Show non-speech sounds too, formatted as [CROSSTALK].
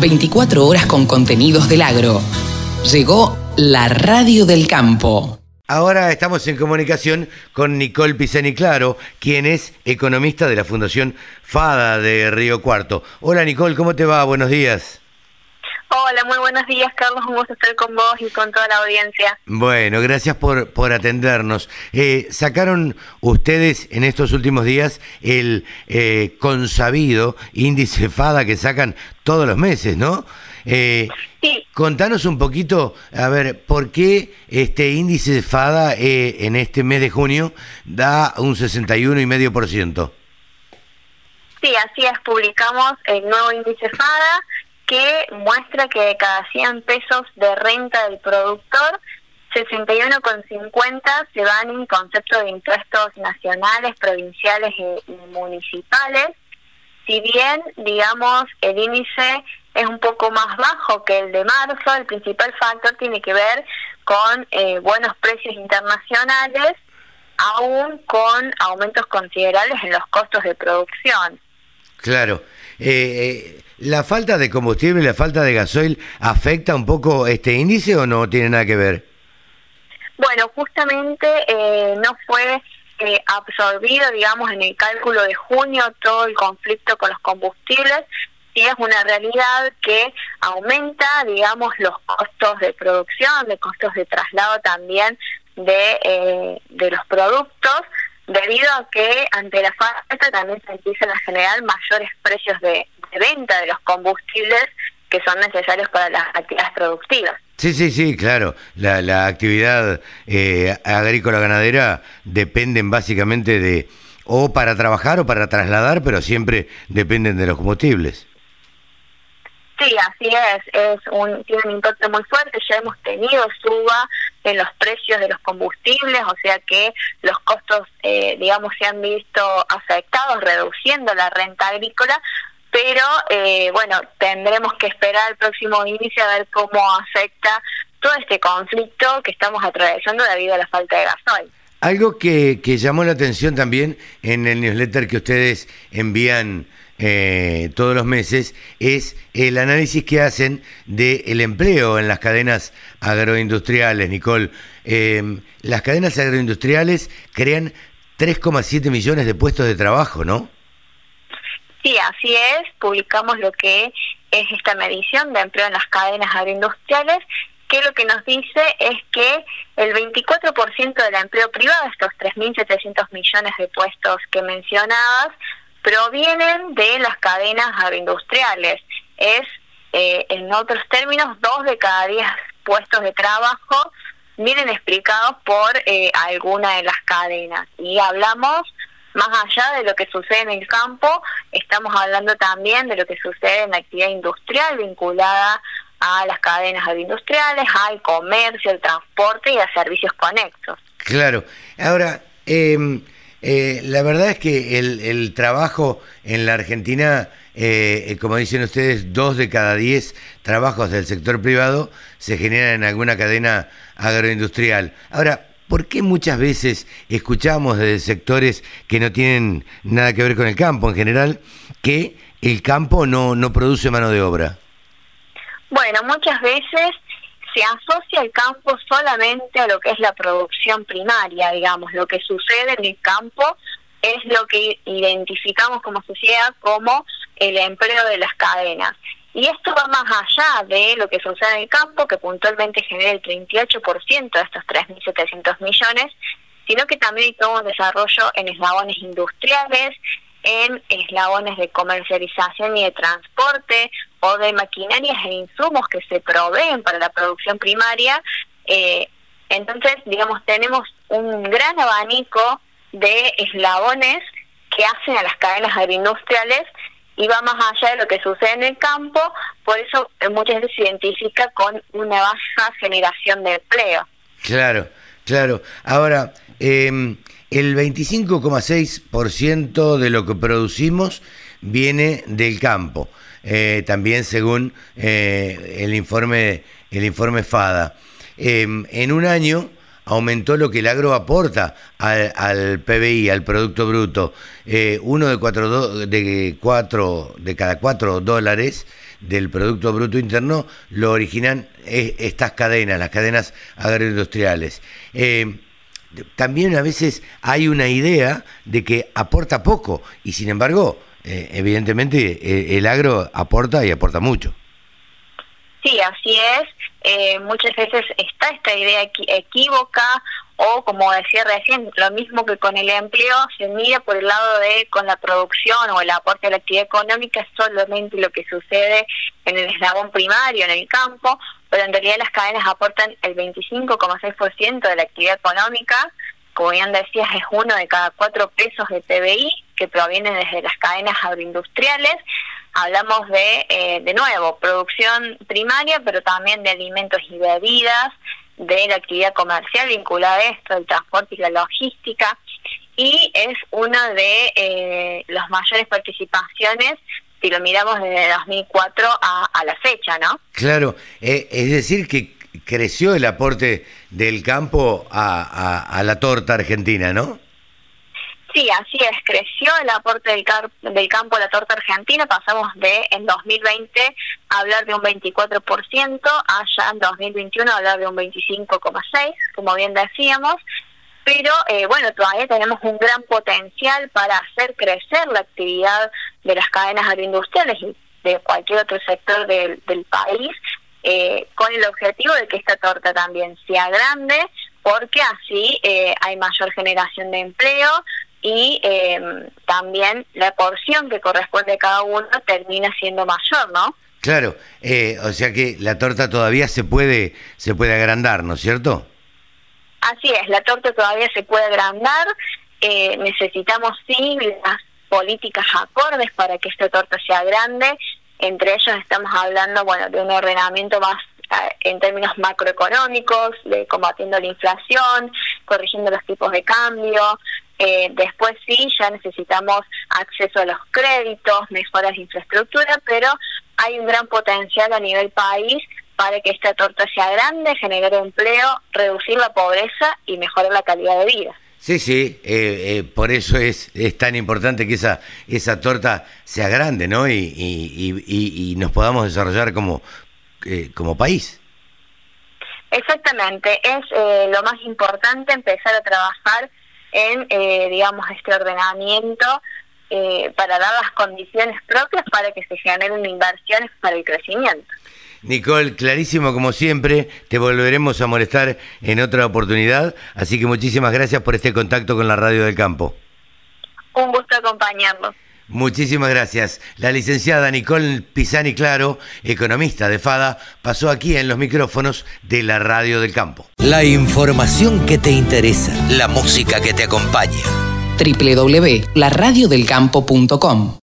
24 horas con contenidos del agro. Llegó la radio del campo. Ahora estamos en comunicación con Nicole Pisani Claro, quien es economista de la Fundación FADA de Río Cuarto. Hola Nicole, ¿cómo te va? Buenos días. Hola, muy buenos días Carlos, un gusto estar con vos y con toda la audiencia. Bueno, gracias por, por atendernos. Eh, sacaron ustedes en estos últimos días el eh, consabido índice [LAUGHS] FADA que sacan todos los meses, ¿no? Eh, sí. Contanos un poquito, a ver, ¿por qué este índice de FADA eh, en este mes de junio da un 61,5%? Sí, así es, publicamos el nuevo índice FADA que muestra que de cada 100 pesos de renta del productor, 61,50 se van en concepto de impuestos nacionales, provinciales y municipales. Si bien, digamos, el índice es un poco más bajo que el de marzo. El principal factor tiene que ver con eh, buenos precios internacionales, aún con aumentos considerables en los costos de producción. Claro. Eh, eh, ¿La falta de combustible, la falta de gasoil afecta un poco este índice o no tiene nada que ver? Bueno, justamente no fue absorbido, digamos, en el cálculo de junio todo el conflicto con los combustibles, sí es una realidad que aumenta, digamos, los costos de producción, de costos de traslado también de, eh, de los productos, debido a que ante la falta también se empiezan a generar mayores precios de, venta de los combustibles que son necesarios para las actividades productivas. Sí, sí, sí, claro. La, la actividad eh, agrícola-ganadera dependen básicamente de o para trabajar o para trasladar, pero siempre dependen de los combustibles. Sí, así es, es un, tiene un impacto muy fuerte, ya hemos tenido suba en los precios de los combustibles, o sea que los costos, eh, digamos, se han visto afectados, reduciendo la renta agrícola, pero eh, bueno, tendremos que esperar el próximo inicio a ver cómo afecta todo este conflicto que estamos atravesando debido a la falta de gasoil. Algo que, que llamó la atención también en el newsletter que ustedes envían eh, todos los meses es el análisis que hacen del empleo en las cadenas agroindustriales, Nicole. Eh, las cadenas agroindustriales crean 3,7 millones de puestos de trabajo, ¿no? Sí, así es. Publicamos lo que es esta medición de empleo en las cadenas agroindustriales que lo que nos dice es que el 24% del empleo privado, estos 3.700 millones de puestos que mencionabas, provienen de las cadenas agroindustriales. Es, eh, en otros términos, dos de cada diez puestos de trabajo vienen explicados por eh, alguna de las cadenas. Y hablamos más allá de lo que sucede en el campo, estamos hablando también de lo que sucede en la actividad industrial vinculada a las cadenas agroindustriales, al comercio, al transporte y a servicios conexos. Claro. Ahora, eh, eh, la verdad es que el, trabajo en la Argentina, eh, eh, como dicen ustedes, dos de cada diez trabajos del sector privado se generan en alguna cadena agroindustrial. Ahora, ¿por qué muchas veces escuchamos de sectores que no tienen nada que ver con el campo en general que el campo no, no produce mano de obra? Bueno, muchas veces se asocia el campo solamente a lo que es la producción primaria, digamos, lo que sucede en el campo es lo que identificamos como sociedad como el empleo de las cadenas. Y esto va más allá de lo que sucede en el campo, que puntualmente genera el 38% de estos 3.700 millones, sino que también hay todo un desarrollo en eslabones industriales, en eslabones de comercialización y de transporte de maquinarias e insumos que se proveen para la producción primaria. Eh, entonces, digamos, tenemos un gran abanico de eslabones que hacen a las cadenas agroindustriales y va más allá de lo que sucede en el campo, por eso muchas veces se identifica con una baja generación de empleo. Claro, claro. Ahora, eh, el 25,6% de lo que producimos viene del campo, eh, también según eh, el informe el informe FADA. Em, en un año aumentó lo que el agro aporta al, PBI, al Producto Bruto. Eh, uno de, cuatro de, cuatro, de cada cuatro dólares del Producto Bruto Interno lo originan estas cadenas, las cadenas agroindustriales. Eh, también a veces hay una idea de que aporta poco y sin embargo, evidentemente el agro aporta y aporta mucho. Sí, así es. muchas veces está esta idea equívoca o como decía recién, lo mismo que con el empleo, se mira por el lado de con la producción o el aporte a la actividad económica solamente lo que sucede en el eslabón primario, en el campo, pero en realidad las cadenas aportan el 25,6% de la actividad económica, como bien decías, es uno de cada cuatro pesos de PBI que provienen desde las cadenas agroindustriales. Hablamos de, eh, de nuevo, producción primaria, pero también de alimentos y bebidas, de la actividad comercial vinculada a esto, el transporte y la logística, y es una de eh, las mayores participaciones si lo miramos desde 2004 a, a la fecha, ¿no? Claro, eh, es decir que creció el aporte del campo a, a la torta argentina, ¿no? Sí, así es, creció el aporte del, campo a la torta argentina, pasamos de en 2020 a hablar de un 24%, allá en 2021 a hablar de un 25,6%, como bien decíamos, pero eh, bueno, todavía tenemos un gran potencial para hacer crecer la actividad de las cadenas agroindustriales y de cualquier otro sector del, país, eh, con el objetivo de que esta torta también sea grande, porque así eh, hay mayor generación de empleo, y eh, también la porción que corresponde a cada uno termina siendo mayor, ¿no? Claro, eh, o sea que la torta todavía se puede se puede agrandar, ¿no es cierto? Así es, la torta todavía se puede agrandar. Eh, necesitamos sí las políticas acordes para que esta torta sea grande. Entre ellos estamos hablando, bueno, de un ordenamiento más en términos macroeconómicos, de combatiendo la inflación, corrigiendo los tipos de cambio, eh, después sí, ya necesitamos acceso a los créditos, mejoras de infraestructura, pero hay un gran potencial a nivel país para que esta torta sea grande, generar empleo, reducir la pobreza y mejorar la calidad de vida. Sí, sí, eh, eh, por eso es, es tan importante que esa, esa torta sea grande, ¿no? Y, y, y, nos podamos desarrollar como, como país. Exactamente, es lo más importante empezar a trabajar en, eh, digamos, este ordenamiento eh, para dar las condiciones propias para que se generen inversiones para el crecimiento. Nicole, clarísimo como siempre, te volveremos a molestar en otra oportunidad, así que muchísimas gracias por este contacto con la Radio del Campo. Un gusto acompañarnos. Muchísimas gracias. La licenciada Nicole Pisani Claro, economista de FADA, pasó aquí en los micrófonos de la Radio del Campo. La información que te interesa, la música que te acompaña. www.laradiodelcampo.com